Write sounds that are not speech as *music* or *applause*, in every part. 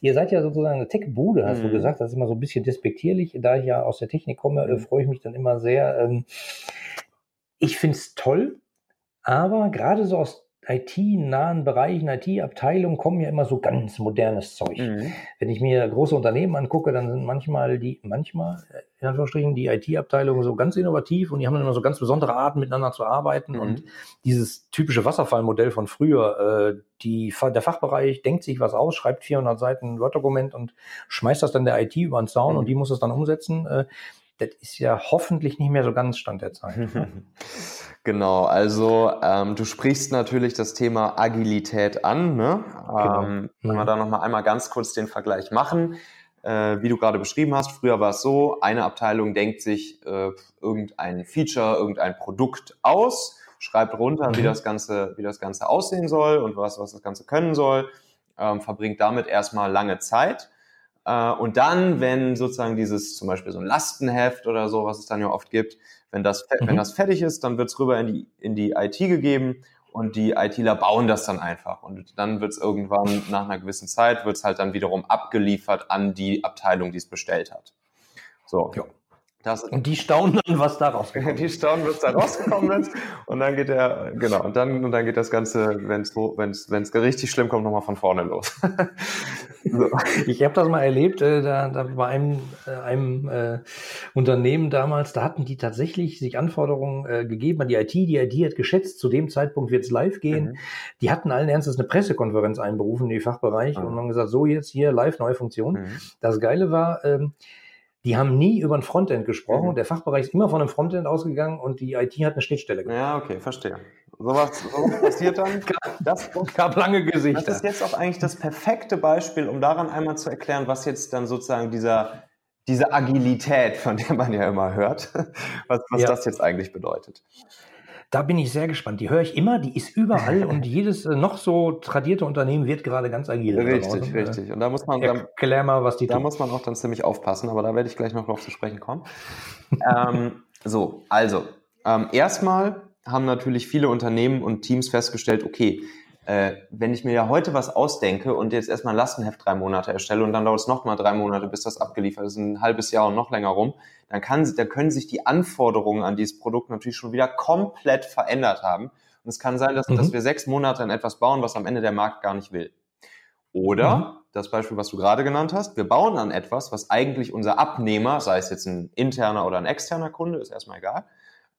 Ihr seid ja sozusagen eine Tech-Bude, hast mhm. du gesagt. Das ist immer so ein bisschen despektierlich. Da ich ja aus der Technik komme, äh, mhm. freue ich mich dann immer sehr. Ähm, ich finde es toll, aber gerade so aus IT-nahen Bereichen, IT-Abteilungen kommen ja immer so ganz modernes Zeug. Mhm. Wenn ich mir große Unternehmen angucke, dann sind manchmal die, manchmal, in Anführungsstrichen, die IT-Abteilungen so ganz innovativ und die haben dann immer so ganz besondere Arten, miteinander zu arbeiten. Mhm. Und dieses typische Wasserfallmodell von früher, äh, die, der Fachbereich denkt sich was aus, schreibt 400 Seiten Word-Dokument und schmeißt das dann der IT über den Zaun mhm. und die muss es dann umsetzen. Äh, das ist ja hoffentlich nicht mehr so ganz Stand der Zeit. *laughs* Genau, also ähm, du sprichst natürlich das Thema Agilität an. Ne? Genau. Ähm, wenn wir mhm. da nochmal einmal ganz kurz den Vergleich machen. Äh, wie du gerade beschrieben hast, früher war es so, eine Abteilung denkt sich äh, irgendein Feature, irgendein Produkt aus, schreibt runter, mhm. wie, das Ganze, wie das Ganze aussehen soll und was, was das Ganze können soll, ähm, verbringt damit erstmal lange Zeit. Äh, und dann, wenn sozusagen dieses zum Beispiel so ein Lastenheft oder so, was es dann ja oft gibt, wenn das, mhm. wenn das fertig ist, dann wird es rüber in die, in die IT gegeben und die ITler bauen das dann einfach. Und dann wird es irgendwann nach einer gewissen Zeit, wird es halt dann wiederum abgeliefert an die Abteilung, die es bestellt hat. So. Ja. Das, und die staunen dann, was da rausgekommen *laughs* ist. Die staunen, was da rausgekommen ist. Und dann geht der, genau, und dann, und dann geht das Ganze, wenn es wenn's, wenn's richtig schlimm kommt, nochmal von vorne los. *laughs* so. Ich habe das mal erlebt, äh, da, da bei einem, äh, einem äh, Unternehmen damals, da hatten die tatsächlich sich Anforderungen äh, gegeben an die IT. Die IT hat geschätzt, zu dem Zeitpunkt wird es live gehen. Mhm. Die hatten allen Ernstes eine Pressekonferenz einberufen in den Fachbereich mhm. und haben gesagt, so jetzt hier live neue Funktion. Mhm. Das Geile war, ähm, die haben nie über ein Frontend gesprochen. Mhm. Der Fachbereich ist immer von einem Frontend ausgegangen und die IT hat eine Schnittstelle gemacht. Ja, okay, verstehe. Sowas, sowas passiert dann. *laughs* Das gab lange Gesichter. Das ist jetzt auch eigentlich das perfekte Beispiel, um daran einmal zu erklären, was jetzt dann sozusagen dieser, diese Agilität, von der man ja immer hört, *laughs* was, was ja. das jetzt eigentlich bedeutet. Da bin ich sehr gespannt. Die höre ich immer, die ist überall *laughs* und jedes äh, noch so tradierte Unternehmen wird gerade ganz agil. Richtig, richtig. Und da muss man dann, erklär mal, was die Da tun. muss man auch dann ziemlich aufpassen, aber da werde ich gleich noch drauf zu sprechen kommen. ähm, *laughs* so, also ähm, erstmal haben natürlich viele Unternehmen und Teams festgestellt, okay, äh, wenn ich mir ja heute was ausdenke und jetzt erstmal ein Lastenheft drei Monate erstelle und dann dauert es nochmal drei Monate, bis das abgeliefert ist, ein halbes Jahr und noch länger rum, dann, kann, dann können sich die Anforderungen an dieses Produkt natürlich schon wieder komplett verändert haben. Und es kann sein, dass, mhm. dass wir sechs Monate an etwas bauen, was am Ende der Markt gar nicht will. Oder mhm. das Beispiel, was du gerade genannt hast, wir bauen an etwas, was eigentlich unser Abnehmer, sei es jetzt ein interner oder ein externer Kunde, ist erstmal egal,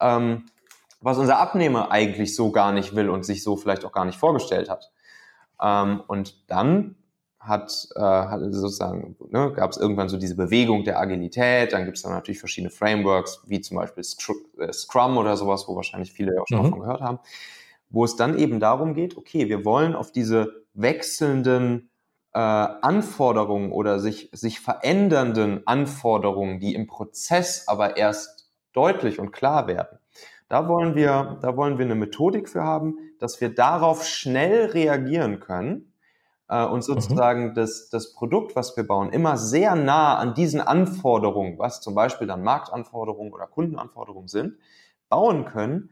ähm, was unser Abnehmer eigentlich so gar nicht will und sich so vielleicht auch gar nicht vorgestellt hat. Ähm, und dann hat, äh, hat sozusagen, ne, gab es irgendwann so diese Bewegung der Agilität, dann gibt es dann natürlich verschiedene Frameworks, wie zum Beispiel äh, Scrum oder sowas, wo wahrscheinlich viele auch schon mhm. davon gehört haben, wo es dann eben darum geht, okay, wir wollen auf diese wechselnden äh, Anforderungen oder sich, sich verändernden Anforderungen, die im Prozess aber erst deutlich und klar werden, da wollen wir, da wollen wir eine Methodik für haben, dass wir darauf schnell reagieren können äh, und mhm. sozusagen mhm. das, das Produkt, was wir bauen, immer sehr nah an diesen Anforderungen, was zum Beispiel dann Marktanforderungen oder Kundenanforderungen sind, bauen können,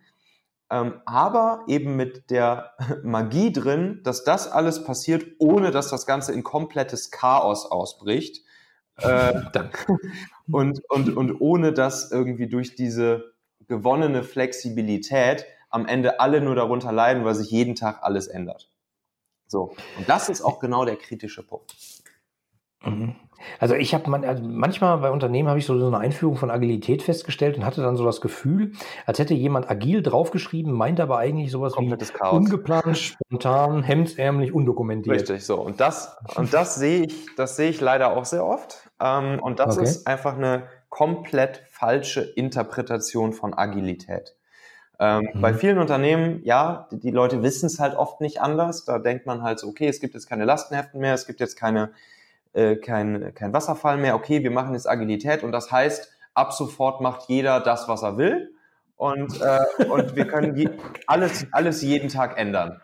ähm, aber eben mit der *laughs* Magie drin, dass das alles passiert, ohne dass das Ganze in komplettes Chaos ausbricht. Äh, *laughs* *laughs* und, und, und ohne dass irgendwie durch diese gewonnene Flexibilität am Ende alle nur darunter leiden, weil sich jeden Tag alles ändert. So. Und das ist auch genau der kritische Punkt. Mhm. Also ich habe man, also manchmal bei Unternehmen habe ich so eine Einführung von Agilität festgestellt und hatte dann so das Gefühl, als hätte jemand agil draufgeschrieben, meint aber eigentlich sowas Komplettes wie Chaos. ungeplant, spontan, hemdsärmlich, undokumentiert. Richtig, so. Und das, und das sehe ich, das sehe ich leider auch sehr oft. Ähm, und das okay. ist einfach eine komplett falsche Interpretation von Agilität. Ähm, mhm. Bei vielen Unternehmen, ja, die, die Leute wissen es halt oft nicht anders. Da denkt man halt so, okay, es gibt jetzt keine Lastenheften mehr, es gibt jetzt keine, äh, kein, kein Wasserfall mehr, okay, wir machen jetzt Agilität und das heißt, ab sofort macht jeder das, was er will und, äh, und wir können je, *laughs* alles, alles jeden Tag ändern.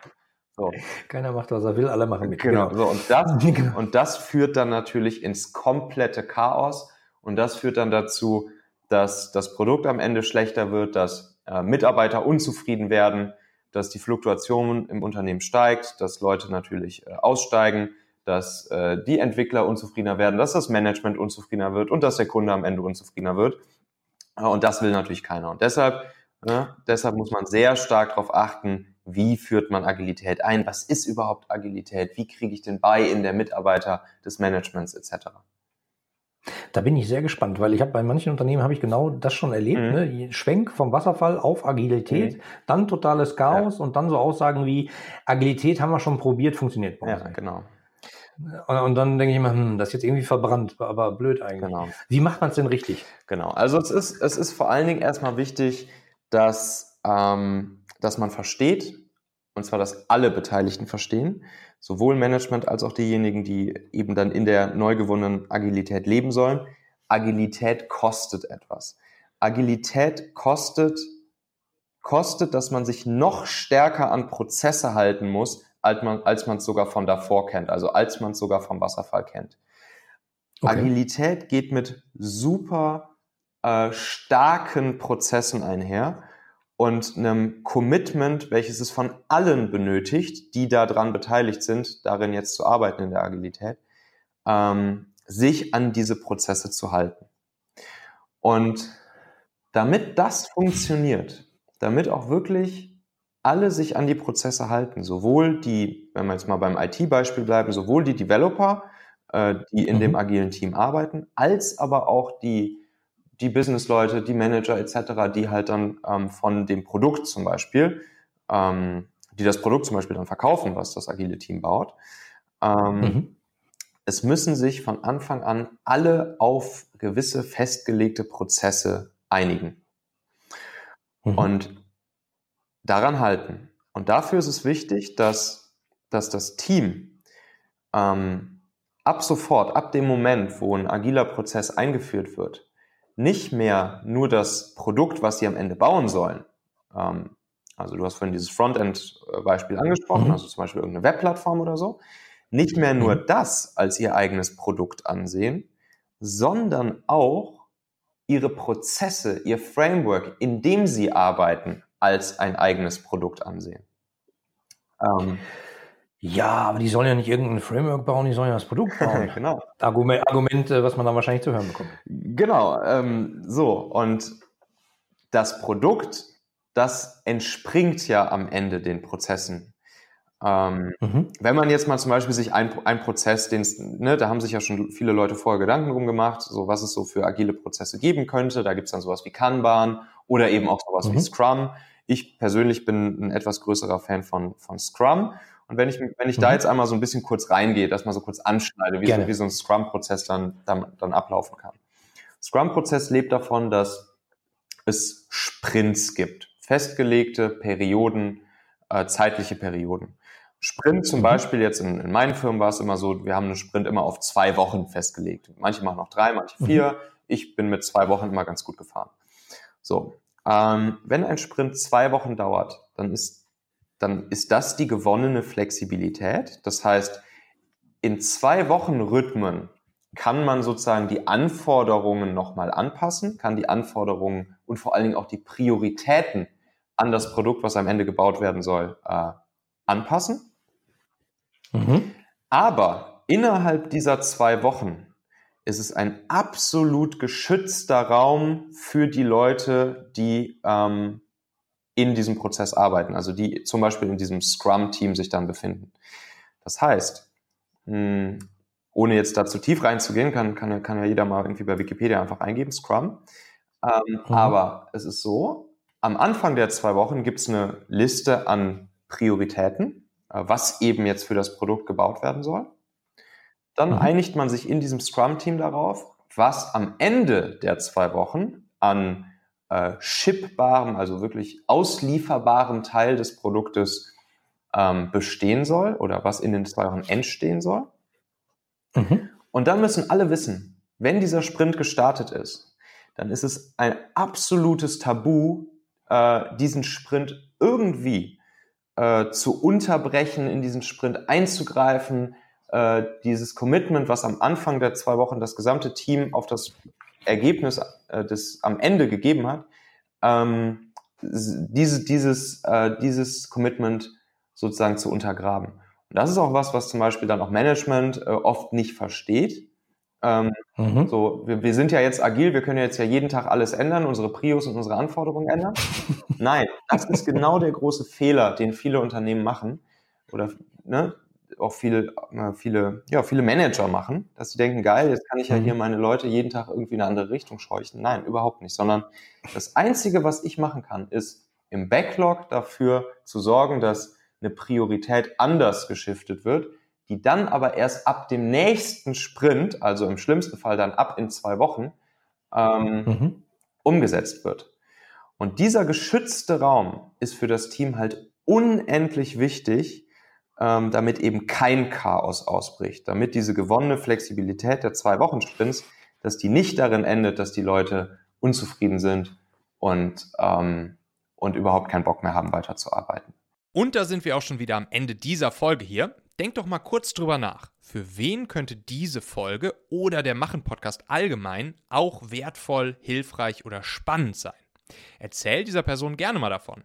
So. Keiner macht, was er will, alle machen mit. Genau, genau. So, und, das, *laughs* und das führt dann natürlich ins komplette Chaos und das führt dann dazu, dass das Produkt am Ende schlechter wird, dass äh, Mitarbeiter unzufrieden werden, dass die Fluktuation im Unternehmen steigt, dass Leute natürlich äh, aussteigen, dass äh, die Entwickler unzufriedener werden, dass das Management unzufriedener wird und dass der Kunde am Ende unzufriedener wird. Und das will natürlich keiner. Und deshalb, ne, deshalb muss man sehr stark darauf achten, wie führt man Agilität ein, was ist überhaupt Agilität, wie kriege ich den bei in der Mitarbeiter des Managements etc. Da bin ich sehr gespannt, weil ich habe bei manchen Unternehmen habe ich genau das schon erlebt. Mhm. Ne? Schwenk vom Wasserfall auf Agilität, mhm. dann totales Chaos ja. und dann so Aussagen wie Agilität haben wir schon probiert, funktioniert bei uns. Ja, genau. Und dann denke ich immer, hm, das ist jetzt irgendwie verbrannt, aber blöd eigentlich. Genau. Wie macht man es denn richtig? Genau. Also es ist, es ist vor allen Dingen erstmal wichtig, dass, ähm, dass man versteht, und zwar, dass alle Beteiligten verstehen, sowohl Management als auch diejenigen, die eben dann in der neu gewonnenen Agilität leben sollen. Agilität kostet etwas. Agilität kostet, kostet, dass man sich noch stärker an Prozesse halten muss, als man als man es sogar von davor kennt, also als man es sogar vom Wasserfall kennt. Okay. Agilität geht mit super äh, starken Prozessen einher und einem Commitment, welches es von allen benötigt, die daran beteiligt sind, darin jetzt zu arbeiten in der Agilität, ähm, sich an diese Prozesse zu halten. Und damit das funktioniert, damit auch wirklich alle sich an die Prozesse halten, sowohl die, wenn wir jetzt mal beim IT-Beispiel bleiben, sowohl die Developer, äh, die in mhm. dem agilen Team arbeiten, als aber auch die, die Business-Leute, die Manager etc., die halt dann ähm, von dem Produkt zum Beispiel, ähm, die das Produkt zum Beispiel dann verkaufen, was das agile Team baut. Ähm, mhm. Es müssen sich von Anfang an alle auf gewisse festgelegte Prozesse einigen. Mhm. Und daran halten. Und dafür ist es wichtig, dass, dass das Team ähm, ab sofort, ab dem Moment, wo ein agiler Prozess eingeführt wird, nicht mehr nur das Produkt, was sie am Ende bauen sollen, ähm, also du hast vorhin dieses Frontend-Beispiel angesprochen, mhm. also zum Beispiel irgendeine Webplattform oder so, nicht mehr nur mhm. das als ihr eigenes Produkt ansehen, sondern auch ihre Prozesse, ihr Framework, in dem sie arbeiten, als ein eigenes Produkt ansehen. Ähm, ja, aber die sollen ja nicht irgendein Framework bauen, die sollen ja das Produkt *laughs* bauen. genau. Argument, Argumente, was man dann wahrscheinlich zu hören bekommt. Genau, ähm, so. Und das Produkt, das entspringt ja am Ende den Prozessen. Ähm, mhm. Wenn man jetzt mal zum Beispiel sich ein, ein Prozess, den ne, da haben sich ja schon viele Leute vorher Gedanken drum gemacht, so was es so für agile Prozesse geben könnte. Da gibt es dann sowas wie Kanban oder eben auch sowas mhm. wie Scrum. Ich persönlich bin ein etwas größerer Fan von, von Scrum. Und wenn ich, wenn ich mhm. da jetzt einmal so ein bisschen kurz reingehe, dass man so kurz anschneide, wie, so, wie so ein Scrum-Prozess dann, dann, dann ablaufen kann. Scrum-Prozess lebt davon, dass es Sprints gibt. Festgelegte Perioden, äh, zeitliche Perioden. Sprint zum mhm. Beispiel, jetzt in, in meinen Firmen war es immer so, wir haben einen Sprint immer auf zwei Wochen festgelegt. Manche machen noch drei, manche vier. Mhm. Ich bin mit zwei Wochen immer ganz gut gefahren. So, ähm, wenn ein Sprint zwei Wochen dauert, dann ist, dann ist das die gewonnene Flexibilität. Das heißt, in zwei Wochen Rhythmen kann man sozusagen die Anforderungen nochmal anpassen, kann die Anforderungen und vor allen Dingen auch die Prioritäten an das Produkt, was am Ende gebaut werden soll, äh, anpassen. Mhm. Aber innerhalb dieser zwei Wochen ist es ein absolut geschützter Raum für die Leute, die ähm, in diesem Prozess arbeiten, also die zum Beispiel in diesem Scrum-Team sich dann befinden. Das heißt, mh, hm, ohne jetzt da zu tief reinzugehen, kann, kann, kann ja jeder mal irgendwie bei Wikipedia einfach eingeben, Scrum. Ähm, mhm. Aber es ist so, am Anfang der zwei Wochen gibt es eine Liste an Prioritäten, äh, was eben jetzt für das Produkt gebaut werden soll. Dann mhm. einigt man sich in diesem Scrum-Team darauf, was am Ende der zwei Wochen an äh, shipbaren, also wirklich auslieferbaren Teil des Produktes ähm, bestehen soll oder was in den zwei Wochen entstehen soll. Mhm. Und dann müssen alle wissen, wenn dieser Sprint gestartet ist, dann ist es ein absolutes Tabu, äh, diesen Sprint irgendwie äh, zu unterbrechen, in diesen Sprint einzugreifen, äh, dieses Commitment, was am Anfang der zwei Wochen das gesamte Team auf das Ergebnis äh, des am Ende gegeben hat, ähm, diese, dieses, äh, dieses Commitment sozusagen zu untergraben. Und das ist auch was, was zum Beispiel dann auch Management äh, oft nicht versteht. Ähm, mhm. So, wir, wir sind ja jetzt agil, wir können jetzt ja jeden Tag alles ändern, unsere Prios und unsere Anforderungen ändern. *laughs* Nein, das ist genau der große Fehler, den viele Unternehmen machen oder ne, auch viele, äh, viele, ja, viele Manager machen, dass sie denken, geil, jetzt kann ich ja hier mhm. meine Leute jeden Tag irgendwie in eine andere Richtung scheuchen. Nein, überhaupt nicht, sondern das Einzige, was ich machen kann, ist im Backlog dafür zu sorgen, dass eine Priorität anders geschiftet wird die dann aber erst ab dem nächsten Sprint, also im schlimmsten Fall dann ab in zwei Wochen, ähm, mhm. umgesetzt wird. Und dieser geschützte Raum ist für das Team halt unendlich wichtig, ähm, damit eben kein Chaos ausbricht, damit diese gewonnene Flexibilität der zwei Wochen Sprints, dass die nicht darin endet, dass die Leute unzufrieden sind und, ähm, und überhaupt keinen Bock mehr haben, weiterzuarbeiten. Und da sind wir auch schon wieder am Ende dieser Folge hier. Denk doch mal kurz drüber nach. Für wen könnte diese Folge oder der Machen-Podcast allgemein auch wertvoll, hilfreich oder spannend sein? Erzähl dieser Person gerne mal davon.